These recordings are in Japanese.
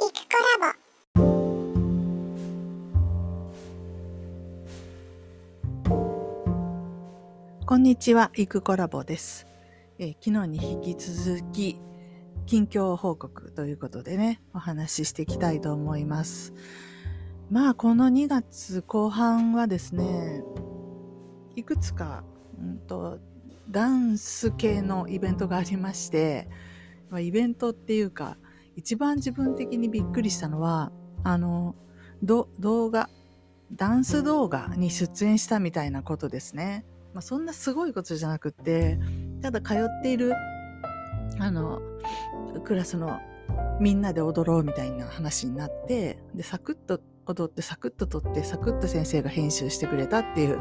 イクコラボこんにちは、イクコラボです、えー、昨日に引き続き近況報告ということでね、お話ししていきたいと思います。まあ、この2月後半はですね、いくつか、うんと、ダンス系のイベントがありまして、まあ、イベントっていうか、一番自分的にびっくりしたのは、あの、動画、ダンス動画に出演したみたいなことですね。まあ、そんなすごいことじゃなくって、ただ通っている、あの、クラスのみんなで踊ろうみたいな話になって、で、サクッと踊ってサクッと撮ってサクッと先生が編集してくれたっていう、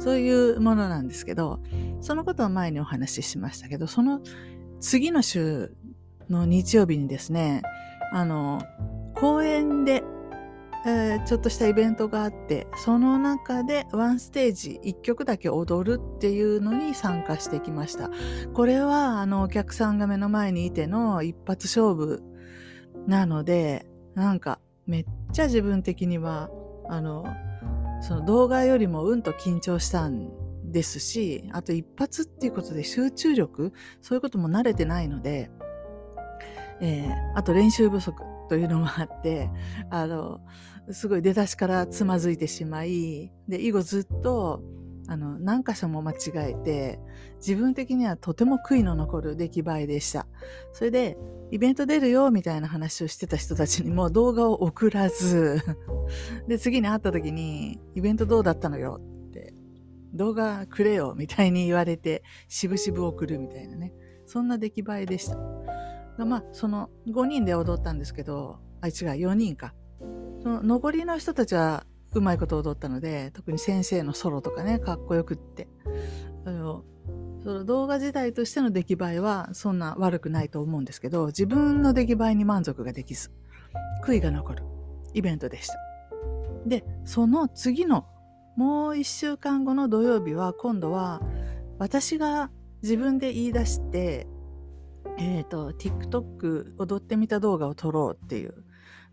そういうものなんですけど、そのことは前にお話ししましたけど、その次の週の日曜日にですね、あの、公園で、えー、ちょっとしたイベントがあって、その中でワンステージ1曲だけ踊るっていうのに参加してきました。これは、あの、お客さんが目の前にいての一発勝負なので、なんか、めっちゃ自分的には、あの、その動画よりもうんと緊張したんですし、あと一発っていうことで集中力、そういうことも慣れてないので、えー、あと練習不足というのもあって、あの、すごい出だしからつまずいてしまい、で、以後ずっと、あの、何箇所も間違えて、自分的にはとても悔いの残る出来栄えでした。それで、イベント出るよ、みたいな話をしてた人たちにも動画を送らず、で、次に会った時に、イベントどうだったのよって、動画くれよ、みたいに言われて、しぶしぶ送るみたいなね。そんな出来栄えでした。まあ、その5人で踊ったんですけど、あ、違う、4人か。その残りの人たちはうまいこと踊ったので、特に先生のソロとかね、かっこよくって。あのその動画自体としての出来栄えはそんな悪くないと思うんですけど、自分の出来栄えに満足ができず、悔いが残るイベントでした。で、その次のもう一週間後の土曜日は今度は私が自分で言い出してえっ、ー、と、TikTok 踊ってみた動画を撮ろうっていう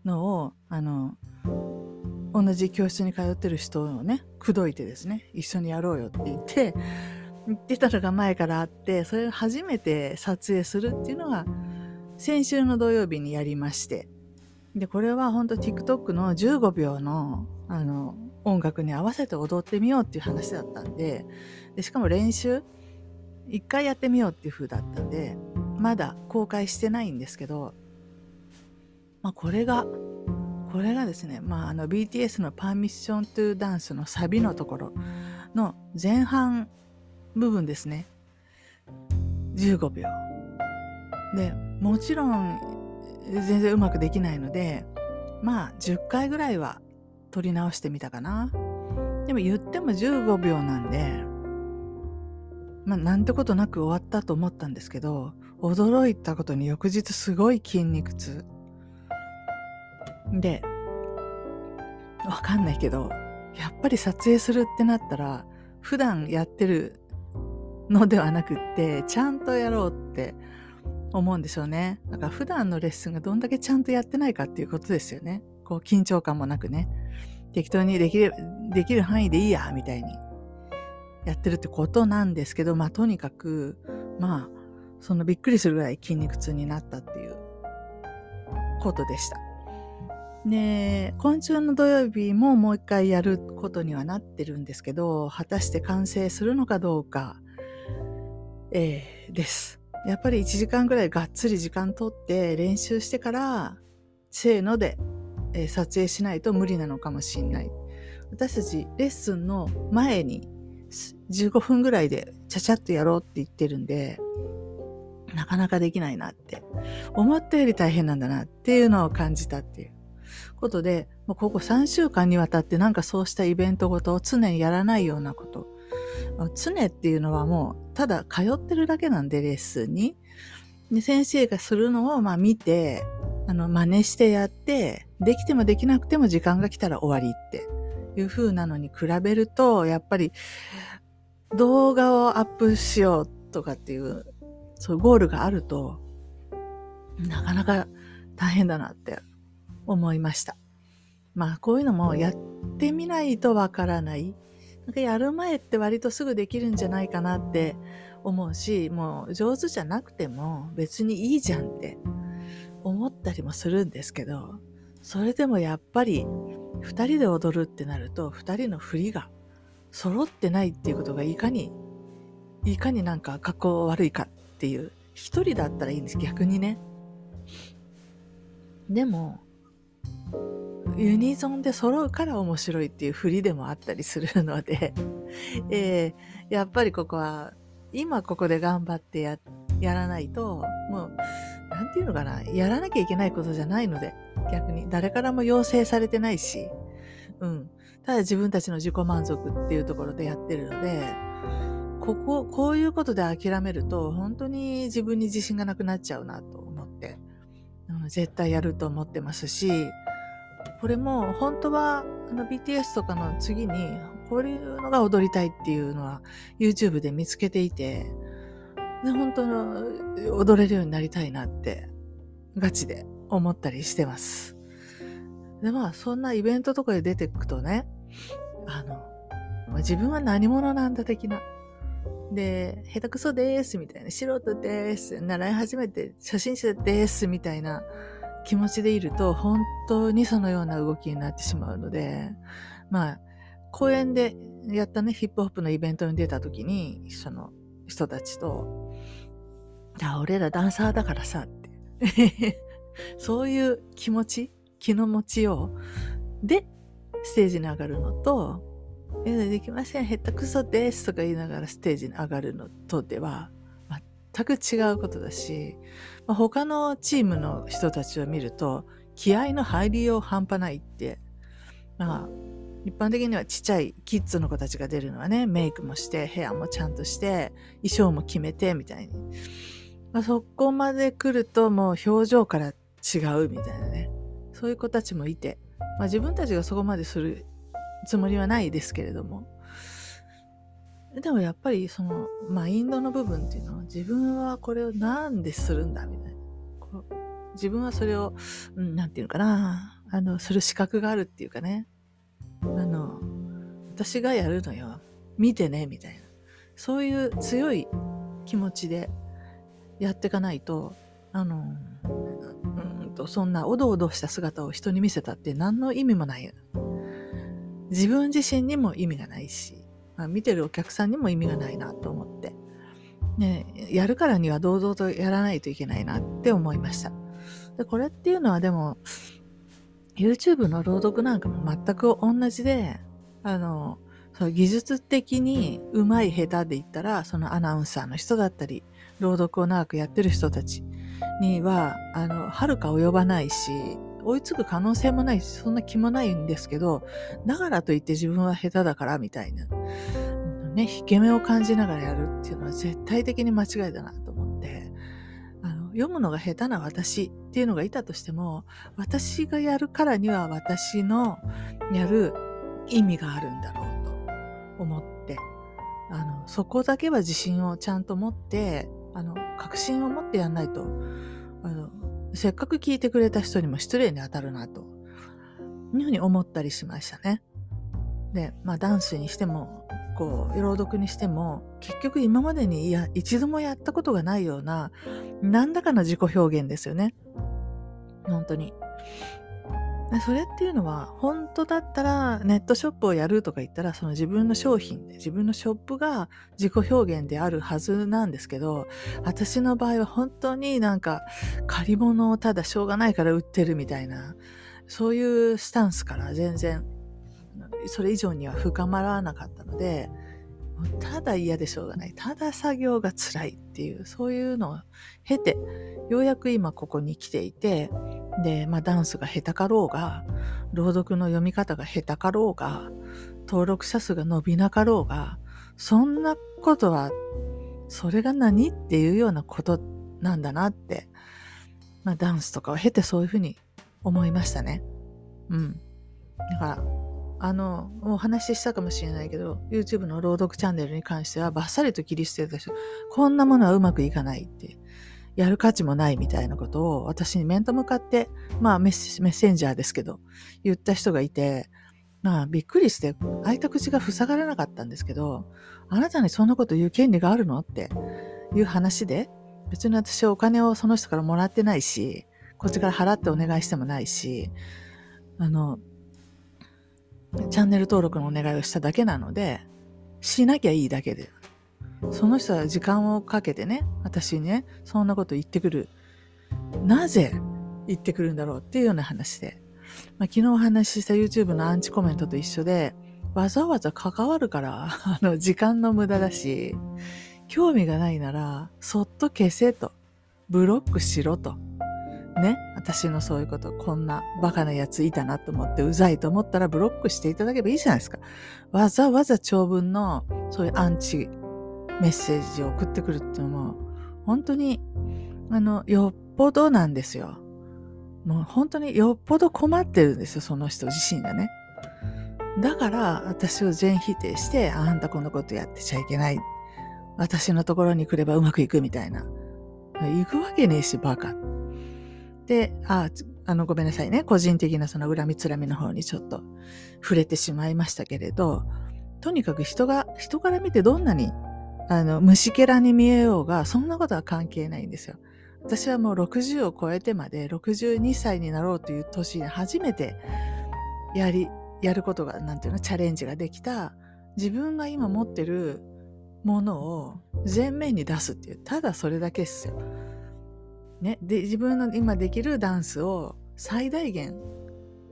のを、あの、同じ教室に通ってる人をね、口説いてですね、一緒にやろうよって言って、言ってたのが前からあって、それを初めて撮影するっていうのが、先週の土曜日にやりまして、で、これは本当 TikTok の15秒の、あの、音楽に合わせて踊ってみようっていう話だったんで、でしかも練習、一回やってみようっていう風だったんで、まだ公開してないんですけど、まあ、これが、これがですね、まあ、あの BTS の Permission to Dance のサビのところの前半部分ですね。15秒。で、もちろん全然うまくできないので、まあ10回ぐらいは撮り直してみたかな。でも言っても15秒なんで、まあなんてことなく終わったと思ったんですけど、驚いたことに翌日すごい筋肉痛。で、わかんないけど、やっぱり撮影するってなったら、普段やってるのではなくって、ちゃんとやろうって思うんでしょうね。だから普段のレッスンがどんだけちゃんとやってないかっていうことですよね。こう緊張感もなくね。適当にできる、できる範囲でいいや、みたいにやってるってことなんですけど、まあとにかく、まあ、そのびっくりするぐらい筋肉痛になったっていうことでした。で、今週の土曜日ももう一回やることにはなってるんですけど、果たして完成するのかどうか、えー、です。やっぱり1時間ぐらいがっつり時間とって練習してから、せーので、えー、撮影しないと無理なのかもしれない。私たちレッスンの前に15分ぐらいでちゃちゃっとやろうって言ってるんで、なかなかできないなって、思ったより大変なんだなっていうのを感じたっていうことで、もうここ3週間にわたってなんかそうしたイベントごとを常にやらないようなこと。常っていうのはもうただ通ってるだけなんでレッスンに。で先生がするのをまあ見て、あの真似してやって、できてもできなくても時間が来たら終わりっていう風なのに比べると、やっぱり動画をアップしようとかっていうそういうゴールがあると、なかなか大変だなって思いました。まあこういうのもやってみないとわからない。なんかやる前って割とすぐできるんじゃないかなって思うし、もう上手じゃなくても別にいいじゃんって思ったりもするんですけど、それでもやっぱり二人で踊るってなると二人の振りが揃ってないっていうことがいかに、いかになんか格好悪いかっていう。一人だったらいいんです、逆にね。でも、ユニゾンで揃うから面白いっていう振りでもあったりするので、えー、やっぱりここは今ここで頑張ってややらないともう何て言うのかなやらなきゃいけないことじゃないので逆に誰からも要請されてないし、うん、ただ自分たちの自己満足っていうところでやってるのでこここういうことで諦めると本当に自分に自信がなくなっちゃうなと思って、うん、絶対やると思ってますしこれも本当はあの BTS とかの次にこういうのが踊りたいっていうのは YouTube で見つけていて、で本当の踊れるようになりたいなってガチで思ったりしてます。でまあそんなイベントとかで出てくとね、あの、まあ、自分は何者なんだ的な。で、下手くそですみたいな、素人です、習い始めて初心者ですみたいな気持ちでいると本当にそのような動きになってしまうので、まあ公園でやったね、ヒップホップのイベントに出た時に、その人たちと、俺らダンサーだからさって。そういう気持ち、気の持ちようで、ステージに上がるのと、え、できません、へったくそですとか言いながらステージに上がるのとでは、全く違うことだし、まあ、他のチームの人たちを見ると、気合の入りよう半端ないって、まあ、一般的にはちっちゃいキッズの子たちが出るのはね、メイクもして、ヘアもちゃんとして、衣装も決めて、みたいに。まあ、そこまで来るともう表情から違うみたいなね。そういう子たちもいて、まあ、自分たちがそこまでするつもりはないですけれども。でもやっぱりそのマインドの部分っていうのは自分はこれをなんでするんだみたいな。自分はそれを、うん、なんていうのかな、あの、する資格があるっていうかね。あの、私がやるのよ。見てね、みたいな。そういう強い気持ちでやっていかないと、あの、と、そんなおどおどした姿を人に見せたって何の意味もない。自分自身にも意味がないし、まあ、見てるお客さんにも意味がないなと思って。ね、やるからには堂々とやらないといけないなって思いました。でこれっていうのはでも、YouTube の朗読なんかも全く同じで、あの、その技術的に上手い下手で言ったら、そのアナウンサーの人だったり、朗読を長くやってる人たちには、あの、はるか及ばないし、追いつく可能性もないし、そんな気もないんですけど、だからといって自分は下手だからみたいな、ね、引け目を感じながらやるっていうのは絶対的に間違いだなと思って、あの、読むのが下手な私っていうのがいたとしても、私がやるからには私のやる意味があるんだろうと思って、あの、そこだけは自信をちゃんと持って、あの、確信を持ってやんないと、あの、せっかく聞いてくれた人にも失礼に当たるなと、いうふうに思ったりしましたね。で、まあダンスにしても、こう、朗読にしても、結局今までにいや一度もやったことがないような、何らかの自己表現ですよね。本当に。それっていうのは、本当だったらネットショップをやるとか言ったら、その自分の商品、自分のショップが自己表現であるはずなんですけど、私の場合は本当になんか借り物をただしょうがないから売ってるみたいな、そういうスタンスから全然、それ以上には深まらなかったので、ただ嫌でしょうがない。ただ作業が辛いっていう、そういうのを経て、ようやく今ここに来ていて、で、まあダンスが下手かろうが、朗読の読み方が下手かろうが、登録者数が伸びなかろうが、そんなことは、それが何っていうようなことなんだなって、まあダンスとかを経てそういうふうに思いましたね。うん。だから、あの、お話ししたかもしれないけど、YouTube の朗読チャンネルに関してはバッサリと切り捨てた人、こんなものはうまくいかないってやる価値もないみたいなことを私に面と向かって、まあメッメッセンジャーですけど、言った人がいて、まあびっくりして開いた口が塞がらなかったんですけど、あなたにそんなこと言う権利があるのっていう話で、別に私はお金をその人からもらってないし、こっちから払ってお願いしてもないし、あの、チャンネル登録のお願いをしただけなので、しなきゃいいだけで。その人は時間をかけてね、私にね、そんなこと言ってくる。なぜ言ってくるんだろうっていうような話で。まあ、昨日お話しした YouTube のアンチコメントと一緒で、わざわざ関わるから、あの、時間の無駄だし、興味がないなら、そっと消せと。ブロックしろと。ね。私のそういうこと、こんなバカなやついたなと思って、うざいと思ったらブロックしていただけばいいじゃないですか。わざわざ長文の、そういうアンチメッセージを送ってくるっていうのも、本当に、あの、よっぽどなんですよ。もう本当によっぽど困ってるんですよ、その人自身がね。だから私を全否定して、あんたこんなことやってちゃいけない。私のところに来ればうまくいくみたいな。行くわけねえし、バカ。で、あ、あの、ごめんなさいね。個人的なその恨みつらみの方にちょっと触れてしまいましたけれど、とにかく人が、人から見てどんなに、あの、虫けらに見えようが、そんなことは関係ないんですよ。私はもう60を超えてまで62歳になろうという年に初めてやり、やることが、なんていうの、チャレンジができた、自分が今持ってるものを前面に出すっていう、ただそれだけですよ。ね、で自分の今できるダンスを最大限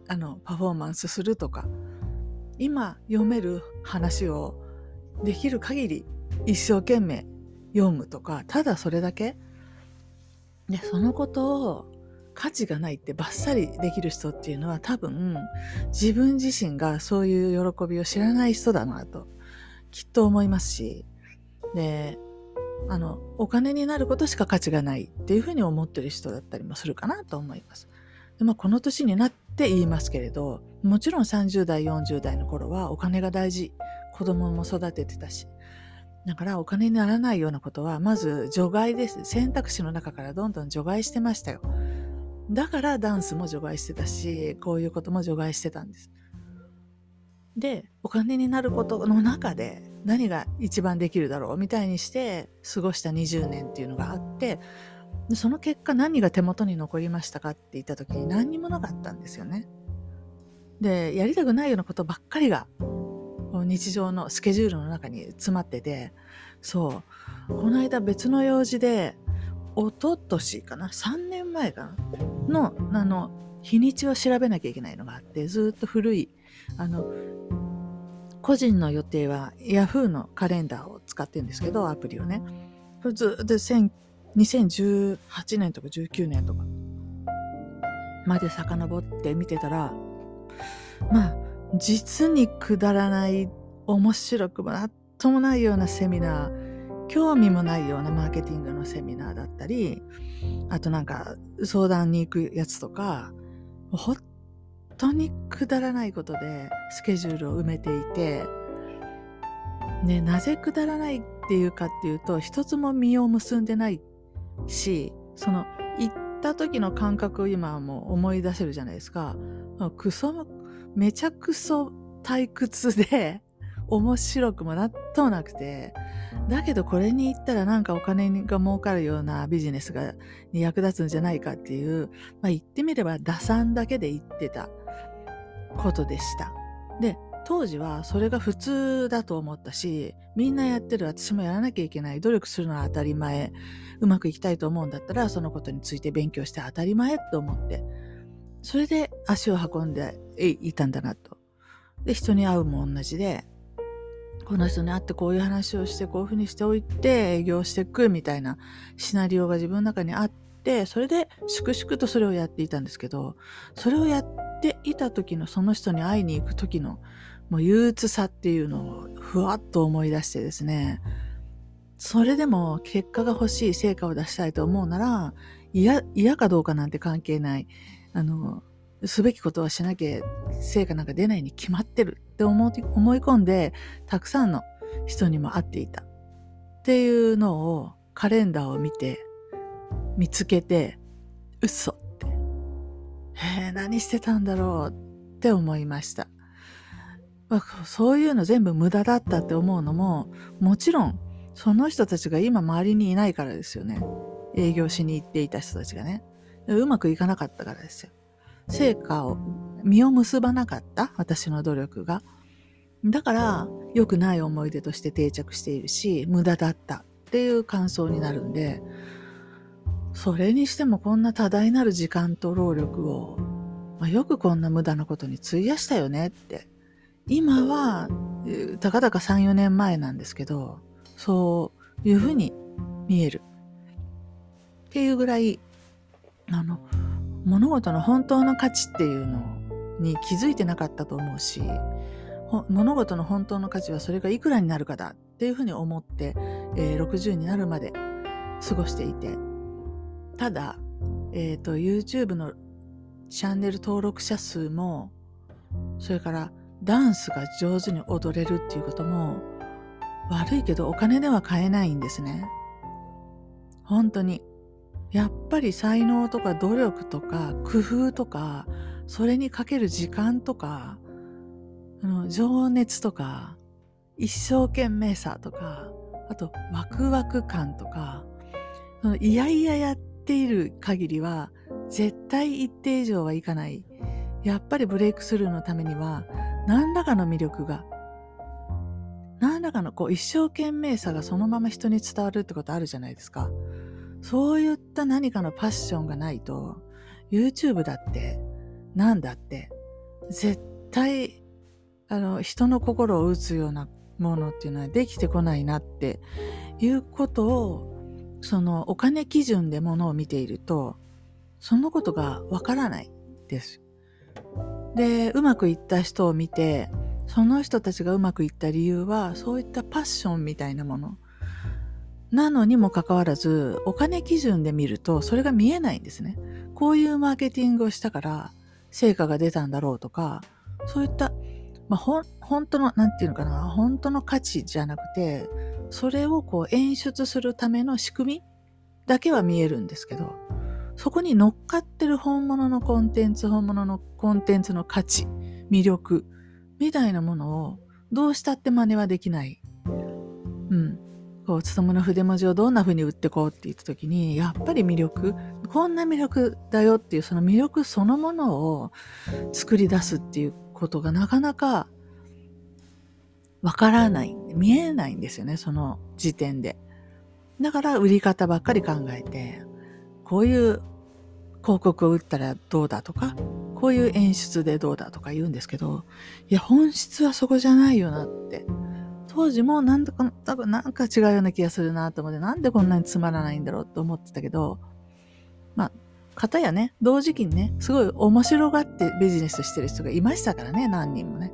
あのパフォーマンスするとか今読める話をできる限り一生懸命読むとかただそれだけでそのことを価値がないってバッサリできる人っていうのは多分自分自身がそういう喜びを知らない人だなときっと思いますしであの、お金になることしか価値がないっていうふうに思ってる人だったりもするかなと思います。でまあ、この年になって言いますけれど、もちろん30代、40代の頃はお金が大事。子供も育ててたし。だからお金にならないようなことは、まず除外です。選択肢の中からどんどん除外してましたよ。だからダンスも除外してたし、こういうことも除外してたんです。で、お金になることの中で何が一番できるだろうみたいにして過ごした20年っていうのがあってその結果何が手元に残りましたかって言った時に何にもなかったんですよね。でやりたくないようなことばっかりが日常のスケジュールの中に詰まっててそう。この間別の用事で一昨年かな？3年前かな？のあの日にちを調べなきゃいけないのがあってずっと古いあの個人の予定は Yahoo のカレンダーを使ってるんですけど、アプリをね。ずっと2018年とか19年とかまで遡って見てたら、まあ、実にくだらない、面白くもなんともないようなセミナー、興味もないようなマーケティングのセミナーだったり、あとなんか相談に行くやつとか、ほ当にくだらないことでスケジュールを埋めていて、ね、なぜくだらないっていうかっていうと、一つも実を結んでないし、その、行った時の感覚を今はもう思い出せるじゃないですか。クソ、めちゃくそ退屈で、面白くもなんともなくて、だけどこれに行ったらなんかお金が儲かるようなビジネスがに役立つんじゃないかっていう、まあ、言ってみれば打算だけで言ってたことでした。で、当時はそれが普通だと思ったし、みんなやってる私もやらなきゃいけない、努力するのは当たり前、うまくいきたいと思うんだったら、そのことについて勉強して当たり前と思って、それで足を運んでいたんだなと。で、人に会うも同じで、この人に会ってこういう話をしてこういうふうにしておいて営業していくみたいなシナリオが自分の中にあって、それで粛々とそれをやっていたんですけど、それをやっていた時のその人に会いに行く時のもう憂鬱さっていうのをふわっと思い出してですね、それでも結果が欲しい成果を出したいと思うなら、嫌、嫌かどうかなんて関係ない。あの、すべきことはしなきゃ成果なんか出ないに決まってるって思い込んで、たくさんの人にも会っていた。っていうのをカレンダーを見て見つけて、嘘って。へえ、何してたんだろうって思いました。まあそういうの全部無駄だったって思うのも、もちろん、その人たちが今周りにいないからですよね。営業しに行っていた人たちがね。うまくいかなかったからですよ。成果を、実を結ばなかった？私の努力が。だから、良くない思い出として定着しているし、無駄だったっていう感想になるんで、それにしてもこんな多大なる時間と労力を、まあ、よくこんな無駄なことに費やしたよねって。今は、たかだか3、4年前なんですけど、そういうふうに見える。っていうぐらい、あの、物事の本当の価値っていうのに気づいてなかったと思うし、物事の本当の価値はそれがいくらになるかだっていうふうに思って、えー、60になるまで過ごしていて、ただ、えっ、ー、と、YouTube のチャンネル登録者数も、それからダンスが上手に踊れるっていうことも、悪いけどお金では買えないんですね。本当に。やっぱり才能とか努力とか工夫とか、それにかける時間とか、あの情熱とか、一生懸命さとか、あとワクワク感とか、そのいやいややっている限りは、絶対一定以上はいかない。やっぱりブレイクスルーのためには、何らかの魅力が、何らかのこう一生懸命さがそのまま人に伝わるってことあるじゃないですか。そういった何かのパッションがないと、YouTube だって、なんだって、絶対、あの、人の心を打つようなものっていうのはできてこないなっていうことを、そのお金基準でものを見ていると、そのことがわからないです。で、うまくいった人を見て、その人たちがうまくいった理由は、そういったパッションみたいなもの。なのにもかかわらず、お金基準で見ると、それが見えないんですね。こういうマーケティングをしたから、成果が出たんだろうとか、そういった、まあ、ほ、本当の、なんていうのかな、本当の価値じゃなくて、それをこう演出するための仕組みだけは見えるんですけど、そこに乗っかってる本物のコンテンツ、本物のコンテンツの価値、魅力、みたいなものをどうしたって真似はできない。うん。こう、つともの筆文字をどんな風に売ってこうって言った時に、やっぱり魅力、こんな魅力だよっていう、その魅力そのものを作り出すっていうことがなかなかわからない、見えないんですよね、その時点で。だから売り方ばっかり考えて、こういう広告を打ったらどうだとか、こういう演出でどうだとか言うんですけど、いや、本質はそこじゃないよなって。当時もなんだか、多分なんか違うような気がするなと思って、なんでこんなにつまらないんだろうと思ってたけど、まあ、方やね、同時期にね、すごい面白がってビジネスしてる人がいましたからね、何人もね。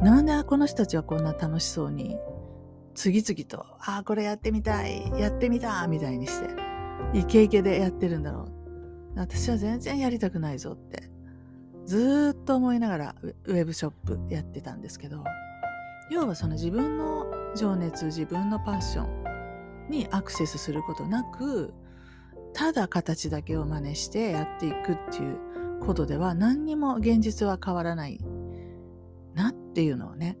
なんでこの人たちはこんな楽しそうに、次々と、ああ、これやってみたい、やってみた、みたいにして、イケイケでやってるんだろう。私は全然やりたくないぞって、ずっと思いながらウェブショップやってたんですけど、要はその自分の情熱、自分のパッションにアクセスすることなく、ただ形だけを真似してやっていくっていうことでは何にも現実は変わらないなっていうのをね、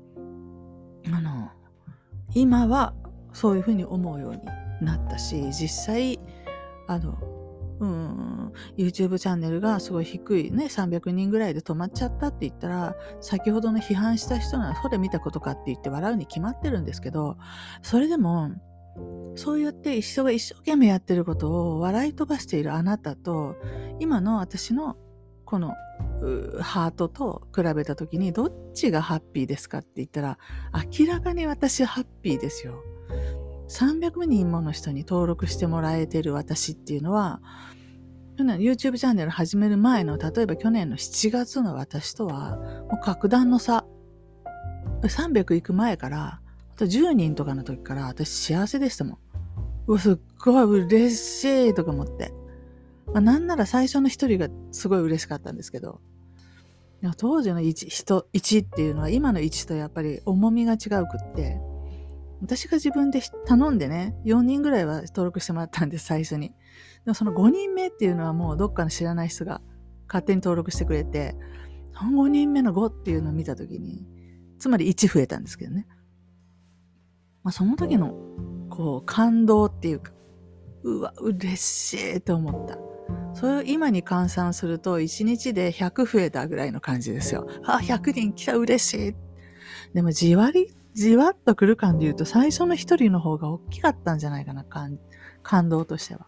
あの、今はそういうふうに思うようになったし、実際、あの、うん、YouTube チャンネルがすごい低いね、300人ぐらいで止まっちゃったって言ったら、先ほどの批判した人ならそれ見たことかって言って笑うに決まってるんですけど、それでも、そうやって人が一生懸命やってることを笑い飛ばしているあなたと、今の私のこのハートと比べた時にどっちがハッピーですかって言ったら明らかに私ハッピーですよ。300人もの人に登録してもらえてる私っていうのは去年 YouTube チャンネル始める前の例えば去年の7月の私とはもう格段の差300行く前から10人とかの時から私幸せでしたもん。うわ、すっごい嬉しいとか思って。まあ、なんなら最初の一人がすごい嬉しかったんですけど、当時の 1, 人1っていうのは今の1とやっぱり重みが違うくって、私が自分で頼んでね、4人ぐらいは登録してもらったんです、最初に。でもその5人目っていうのはもうどっかの知らない人が勝手に登録してくれて、その5人目の5っていうのを見たときに、つまり1増えたんですけどね。まあ、その時の、こう、感動っていうか、うわ、嬉しいと思った。それを今に換算すると、1日で100増えたぐらいの感じですよ。あ、100人来た、嬉しい。でも、じわり、じわっと来る感で言うと、最初の一人の方が大きかったんじゃないかな、感感動としては。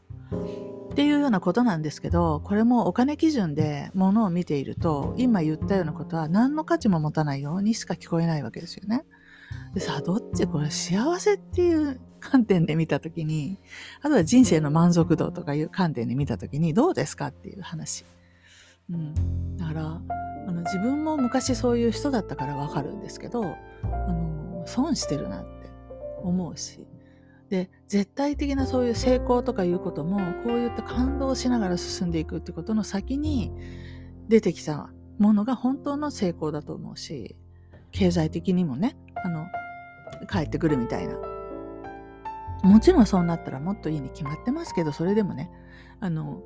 っていうようなことなんですけど、これもお金基準で物を見ていると、今言ったようなことは何の価値も持たないようにしか聞こえないわけですよね。でさあ、どっちこれ幸せっていう観点で見たときに、あとは人生の満足度とかいう観点で見たときに、どうですかっていう話。うん。だから、あの、自分も昔そういう人だったからわかるんですけど、あの、損してるなって思うし。で、絶対的なそういう成功とかいうことも、こういった感動しながら進んでいくってことの先に出てきたものが本当の成功だと思うし、経済的にもね、あの、帰ってくるみたいな。もちろんそうなったらもっといいに決まってますけど、それでもね、あの、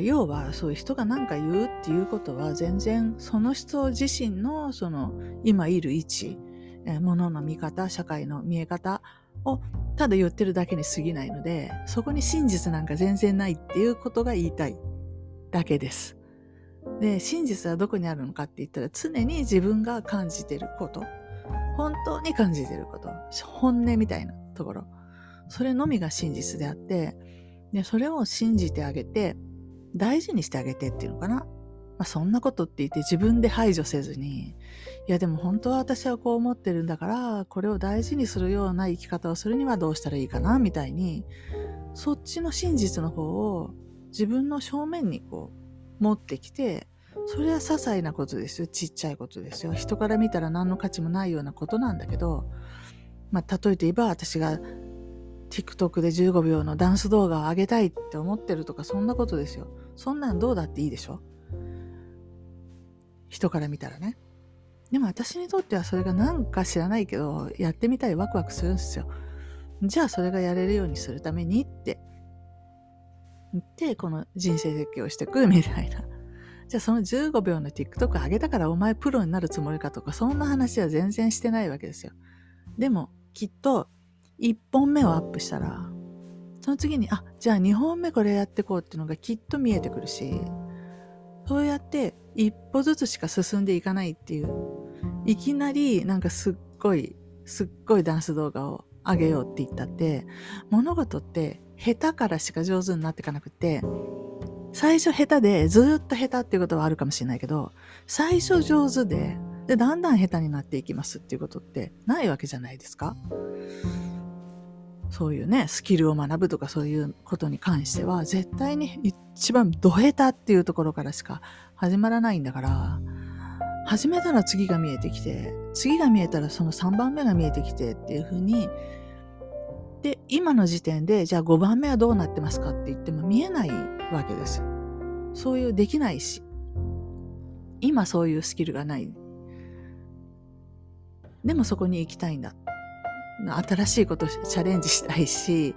要はそういう人が何か言うっていうことは全然その人自身のその今いる位置、え物の見方、社会の見え方をただ言ってるだけに過ぎないので、そこに真実なんか全然ないっていうことが言いたいだけです。で、真実はどこにあるのかって言ったら常に自分が感じてること。本当に感じてること、本音みたいなところ、それのみが真実であって、でそれを信じてあげて、大事にしてあげてっていうのかな。まあ、そんなことって言って自分で排除せずに、いやでも本当は私はこう思ってるんだから、これを大事にするような生き方をするにはどうしたらいいかな、みたいに、そっちの真実の方を自分の正面にこう持ってきて、それは些細なことですよ。ちっちゃいことですよ。人から見たら何の価値もないようなことなんだけど、まあ、例えて言えば私が TikTok で15秒のダンス動画を上げたいって思ってるとか、そんなことですよ。そんなんどうだっていいでしょ？人から見たらね。でも私にとってはそれがなんか知らないけど、やってみたいワクワクするんですよ。じゃあそれがやれるようにするためにって言って、この人生設計をしていくみたいな。じゃあその15秒の TikTok 上げたからお前プロになるつもりかとか、そんな話は全然してないわけですよ。でも、きっと、1本目をアップしたら、その次に、あ、じゃあ2本目これやってこうっていうのがきっと見えてくるし、そうやって一歩ずつしか進んでいかないっていう、いきなりなんかすっごい、すっごいダンス動画を上げようって言ったって、物事って下手からしか上手になっていかなくて、最初下手でずっと下手っていうことはあるかもしれないけど、最初上手で、で、だんだん下手になっていきますっていうことってないわけじゃないですか。そういうね、スキルを学ぶとかそういうことに関しては、絶対に一番ド下手っていうところからしか始まらないんだから、始めたら次が見えてきて、次が見えたらその3番目が見えてきてっていうふうに、で、今の時点で、じゃあ5番目はどうなってますかって言っても見えないわけです。そういうできないし、今そういうスキルがない。でもそこに行きたいんだ。新しいことチャレンジしたいし、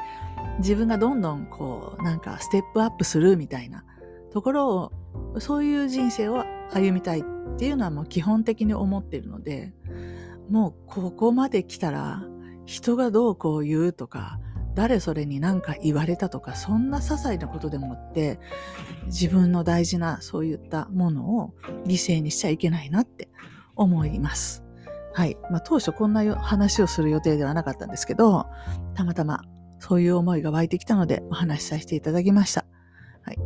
自分がどんどんこう、なんかステップアップするみたいなところを、そういう人生を歩みたいっていうのはもう基本的に思ってるので、もうここまで来たら、人がどうこう言うとか、誰それに何か言われたとか、そんな些細なことでもって、自分の大事なそういったものを犠牲にしちゃいけないなって思います。はい。まあ、当初こんな話をする予定ではなかったんですけど、たまたまそういう思いが湧いてきたのでお話しさせていただきました。はい。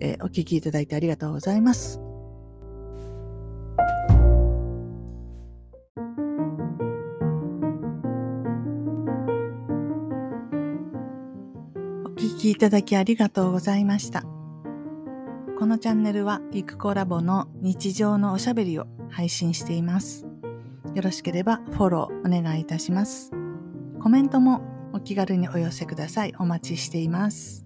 えー、お聞きいただいてありがとうございます。きいただきありがとうございました。このチャンネルは、イクコラボの日常のおしゃべりを配信しています。よろしければフォローお願いいたします。コメントもお気軽にお寄せください。お待ちしています。